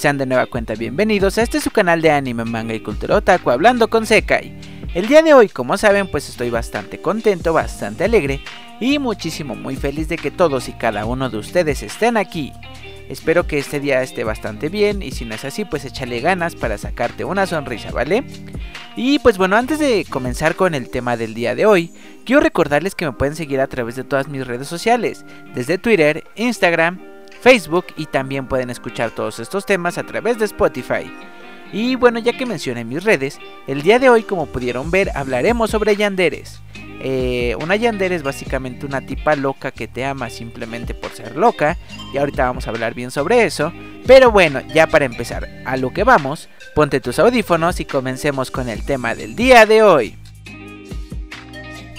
sean de nueva cuenta bienvenidos a este su canal de anime, manga y cultura otaku hablando con Sekai. El día de hoy, como saben, pues estoy bastante contento, bastante alegre y muchísimo muy feliz de que todos y cada uno de ustedes estén aquí. Espero que este día esté bastante bien y si no es así, pues échale ganas para sacarte una sonrisa, ¿vale? Y pues bueno, antes de comenzar con el tema del día de hoy, quiero recordarles que me pueden seguir a través de todas mis redes sociales, desde Twitter, Instagram, Facebook y también pueden escuchar todos estos temas a través de Spotify. Y bueno, ya que mencioné mis redes, el día de hoy, como pudieron ver, hablaremos sobre yanderes. Eh, una yandere es básicamente una tipa loca que te ama simplemente por ser loca, y ahorita vamos a hablar bien sobre eso. Pero bueno, ya para empezar, a lo que vamos, ponte tus audífonos y comencemos con el tema del día de hoy.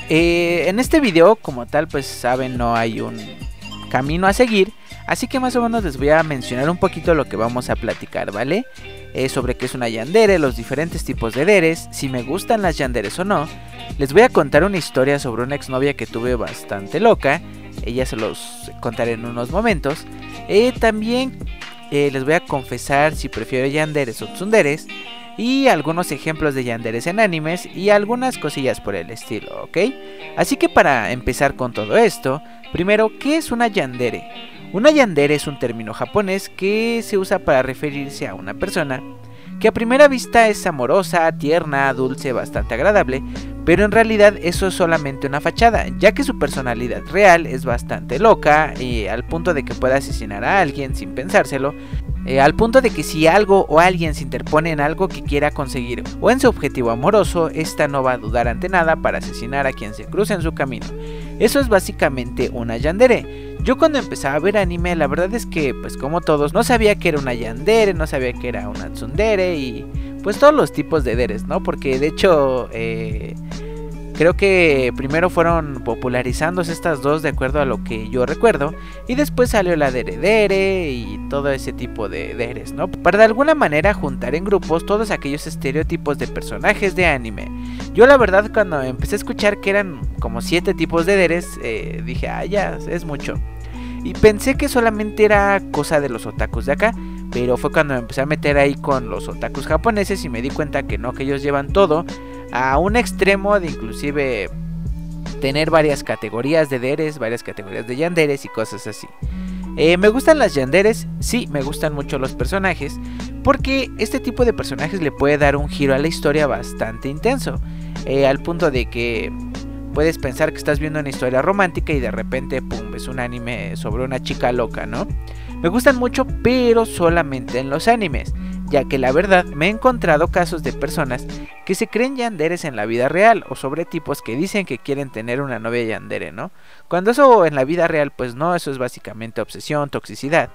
Eh, en este video, como tal, pues saben, no hay un camino a seguir, Así que más o menos les voy a mencionar un poquito lo que vamos a platicar, ¿vale? Eh, sobre qué es una yandere, los diferentes tipos de deres, si me gustan las yanderes o no. Les voy a contar una historia sobre una exnovia que tuve bastante loca. Ella se los contaré en unos momentos. Eh, también eh, les voy a confesar si prefiero yanderes o tsunderes. Y algunos ejemplos de yanderes en animes y algunas cosillas por el estilo, ¿ok? Así que para empezar con todo esto, primero, ¿qué es una yandere? Una yandere es un término japonés que se usa para referirse a una persona que a primera vista es amorosa, tierna, dulce, bastante agradable, pero en realidad eso es solamente una fachada, ya que su personalidad real es bastante loca y al punto de que pueda asesinar a alguien sin pensárselo, eh, al punto de que si algo o alguien se interpone en algo que quiera conseguir o en su objetivo amoroso, esta no va a dudar ante nada para asesinar a quien se cruce en su camino. Eso es básicamente una yandere. Yo cuando empezaba a ver anime, la verdad es que, pues como todos, no sabía que era una yandere, no sabía que era una tsundere y pues todos los tipos de deres, ¿no? Porque de hecho... Eh, Creo que primero fueron popularizándose estas dos de acuerdo a lo que yo recuerdo y después salió la de Heredere y todo ese tipo de deres, ¿no? Para de alguna manera juntar en grupos todos aquellos estereotipos de personajes de anime. Yo la verdad cuando empecé a escuchar que eran como siete tipos de deres, eh, dije, ah, ya, es mucho. Y pensé que solamente era cosa de los otakus de acá, pero fue cuando me empecé a meter ahí con los otakus japoneses y me di cuenta que no, que ellos llevan todo a un extremo de inclusive tener varias categorías de deres, varias categorías de yanderes y cosas así. Eh, me gustan las yanderes, sí, me gustan mucho los personajes, porque este tipo de personajes le puede dar un giro a la historia bastante intenso, eh, al punto de que puedes pensar que estás viendo una historia romántica y de repente, pum, es un anime sobre una chica loca, ¿no? Me gustan mucho, pero solamente en los animes ya que la verdad me he encontrado casos de personas que se creen yanderes en la vida real o sobre tipos que dicen que quieren tener una novia yandere, ¿no? Cuando eso en la vida real pues no, eso es básicamente obsesión, toxicidad,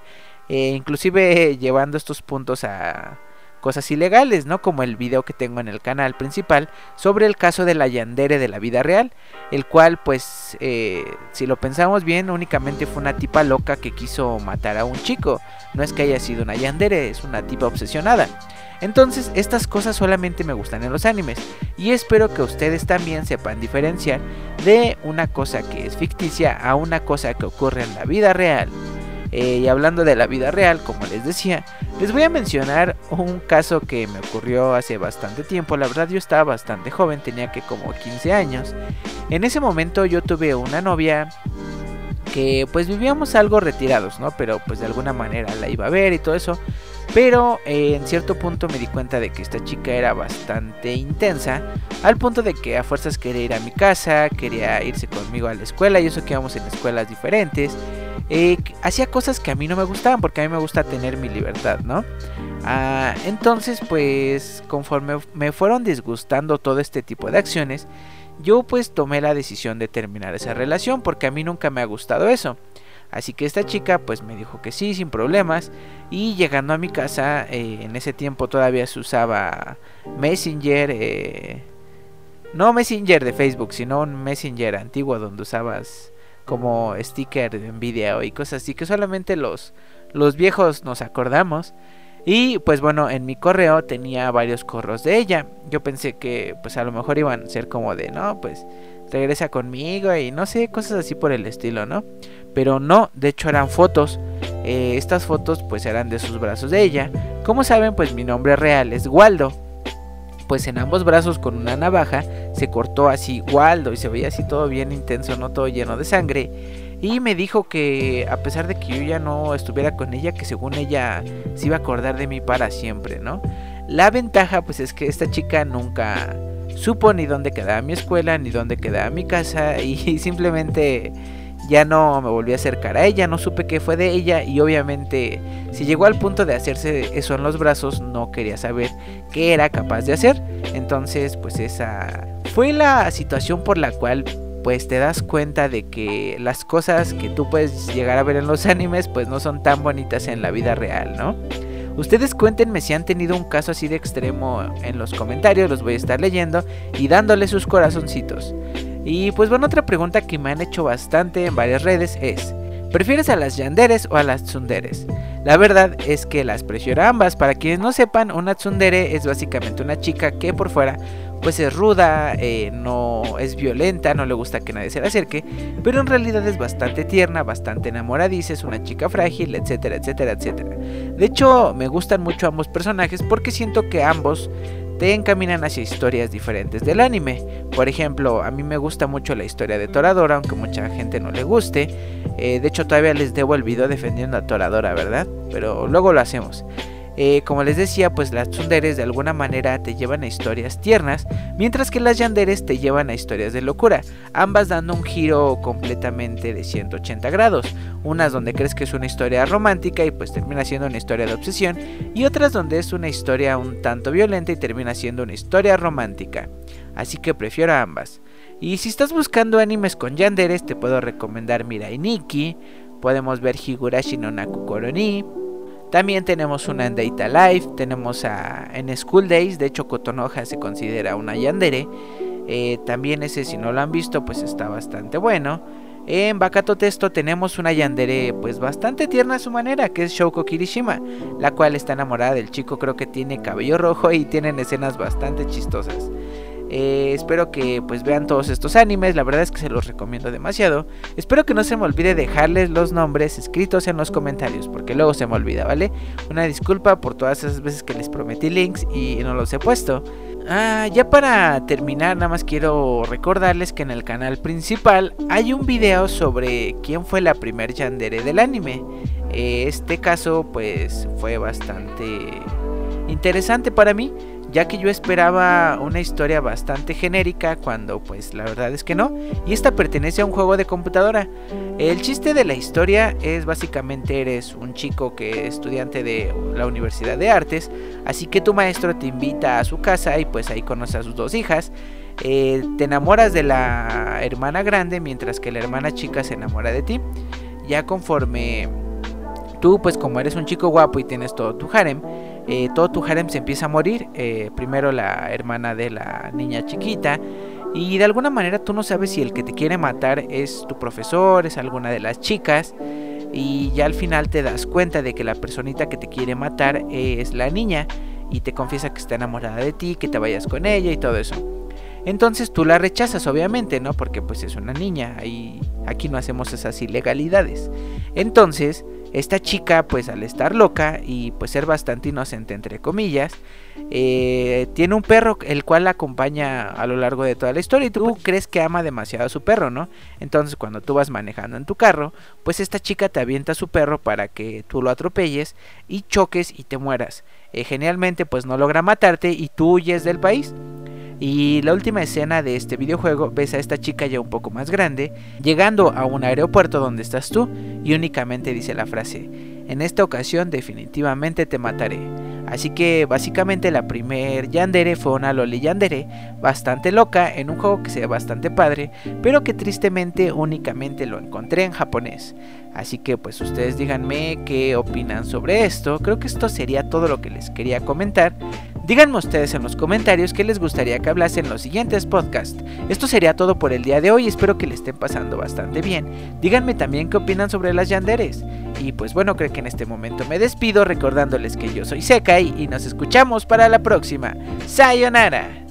e inclusive llevando estos puntos a cosas ilegales, ¿no? Como el video que tengo en el canal principal sobre el caso de la Yandere de la vida real, el cual pues eh, si lo pensamos bien únicamente fue una tipa loca que quiso matar a un chico, no es que haya sido una Yandere, es una tipa obsesionada. Entonces estas cosas solamente me gustan en los animes y espero que ustedes también sepan diferenciar de una cosa que es ficticia a una cosa que ocurre en la vida real. Eh, y hablando de la vida real, como les decía, les voy a mencionar un caso que me ocurrió hace bastante tiempo. La verdad yo estaba bastante joven, tenía que como 15 años. En ese momento yo tuve una novia que pues vivíamos algo retirados, ¿no? Pero pues de alguna manera la iba a ver y todo eso. Pero eh, en cierto punto me di cuenta de que esta chica era bastante intensa, al punto de que a fuerzas quería ir a mi casa, quería irse conmigo a la escuela, y eso que íbamos en escuelas diferentes. Eh, hacía cosas que a mí no me gustaban porque a mí me gusta tener mi libertad, ¿no? Ah, entonces, pues, conforme me fueron disgustando todo este tipo de acciones, yo pues tomé la decisión de terminar esa relación porque a mí nunca me ha gustado eso. Así que esta chica pues me dijo que sí, sin problemas. Y llegando a mi casa, eh, en ese tiempo todavía se usaba Messenger. Eh, no Messenger de Facebook, sino un Messenger antiguo donde usabas como sticker en video y cosas así que solamente los, los viejos nos acordamos. Y pues bueno, en mi correo tenía varios corros de ella. Yo pensé que pues a lo mejor iban a ser como de, no, pues regresa conmigo y no sé, cosas así por el estilo, ¿no? Pero no, de hecho eran fotos. Eh, estas fotos pues eran de sus brazos de ella. Como saben pues mi nombre real es Waldo. Pues en ambos brazos con una navaja se cortó así Waldo y se veía así todo bien intenso, no todo lleno de sangre. Y me dijo que a pesar de que yo ya no estuviera con ella, que según ella se iba a acordar de mí para siempre, ¿no? La ventaja pues es que esta chica nunca supo ni dónde quedaba mi escuela, ni dónde quedaba mi casa y simplemente ya no me volví a acercar a ella, no supe qué fue de ella y obviamente si llegó al punto de hacerse eso en los brazos no quería saber qué era capaz de hacer. Entonces pues esa fue la situación por la cual pues te das cuenta de que las cosas que tú puedes llegar a ver en los animes pues no son tan bonitas en la vida real, ¿no? Ustedes cuéntenme si han tenido un caso así de extremo en los comentarios, los voy a estar leyendo y dándole sus corazoncitos. Y pues bueno, otra pregunta que me han hecho bastante en varias redes es, ¿prefieres a las yanderes o a las tsunderes? La verdad es que las prefiero a ambas. Para quienes no sepan, una tsundere es básicamente una chica que por fuera pues es ruda, eh, no es violenta, no le gusta que nadie se le acerque, pero en realidad es bastante tierna, bastante enamoradiza, es una chica frágil, etcétera, etcétera, etcétera. De hecho, me gustan mucho ambos personajes porque siento que ambos te encaminan hacia historias diferentes del anime. Por ejemplo, a mí me gusta mucho la historia de Toradora, aunque mucha gente no le guste. Eh, de hecho, todavía les debo el video defendiendo a Toradora, ¿verdad? Pero luego lo hacemos. Eh, como les decía, pues las tsunderes de alguna manera te llevan a historias tiernas, mientras que las yanderes te llevan a historias de locura, ambas dando un giro completamente de 180 grados, unas donde crees que es una historia romántica y pues termina siendo una historia de obsesión, y otras donde es una historia un tanto violenta y termina siendo una historia romántica. Así que prefiero ambas. Y si estás buscando animes con yanderes, te puedo recomendar Mirai Nikki, podemos ver Higurashi no Naku Koroni, también tenemos una en Data Life, tenemos a, en School Days, de hecho Kotonoha se considera una yandere. Eh, también ese si no lo han visto pues está bastante bueno. En Bakato Testo tenemos una yandere pues bastante tierna a su manera, que es Shouko Kirishima, la cual está enamorada del chico, creo que tiene cabello rojo y tienen escenas bastante chistosas. Eh, espero que pues vean todos estos animes, la verdad es que se los recomiendo demasiado. Espero que no se me olvide dejarles los nombres escritos en los comentarios, porque luego se me olvida, ¿vale? Una disculpa por todas esas veces que les prometí links y no los he puesto. Ah, ya para terminar, nada más quiero recordarles que en el canal principal hay un video sobre quién fue la primer yandere del anime. Eh, este caso pues fue bastante interesante para mí ya que yo esperaba una historia bastante genérica cuando pues la verdad es que no, y esta pertenece a un juego de computadora. El chiste de la historia es básicamente eres un chico que es estudiante de la Universidad de Artes, así que tu maestro te invita a su casa y pues ahí conoces a sus dos hijas. Eh, te enamoras de la hermana grande mientras que la hermana chica se enamora de ti. Ya conforme tú pues como eres un chico guapo y tienes todo tu harem, eh, todo tu harem se empieza a morir. Eh, primero la hermana de la niña chiquita. Y de alguna manera tú no sabes si el que te quiere matar es tu profesor, es alguna de las chicas. Y ya al final te das cuenta de que la personita que te quiere matar es la niña. Y te confiesa que está enamorada de ti, que te vayas con ella y todo eso. Entonces tú la rechazas, obviamente, ¿no? Porque pues es una niña. Y aquí no hacemos esas ilegalidades. Entonces esta chica, pues al estar loca y pues ser bastante inocente entre comillas, eh, tiene un perro el cual la acompaña a lo largo de toda la historia y tú crees que ama demasiado a su perro, ¿no? Entonces cuando tú vas manejando en tu carro, pues esta chica te avienta a su perro para que tú lo atropelles y choques y te mueras. Eh, genialmente pues no logra matarte y tú huyes del país. Y la última escena de este videojuego ves a esta chica ya un poco más grande, llegando a un aeropuerto donde estás tú y únicamente dice la frase, en esta ocasión definitivamente te mataré. Así que básicamente la primer Yandere fue una Loli Yandere bastante loca en un juego que se bastante padre, pero que tristemente únicamente lo encontré en japonés. Así que pues ustedes díganme qué opinan sobre esto. Creo que esto sería todo lo que les quería comentar. Díganme ustedes en los comentarios qué les gustaría que hablase en los siguientes podcasts. Esto sería todo por el día de hoy, espero que le estén pasando bastante bien. Díganme también qué opinan sobre las yanderes. Y pues bueno, creo que en este momento me despido recordándoles que yo soy Sekai y nos escuchamos para la próxima. Sayonara.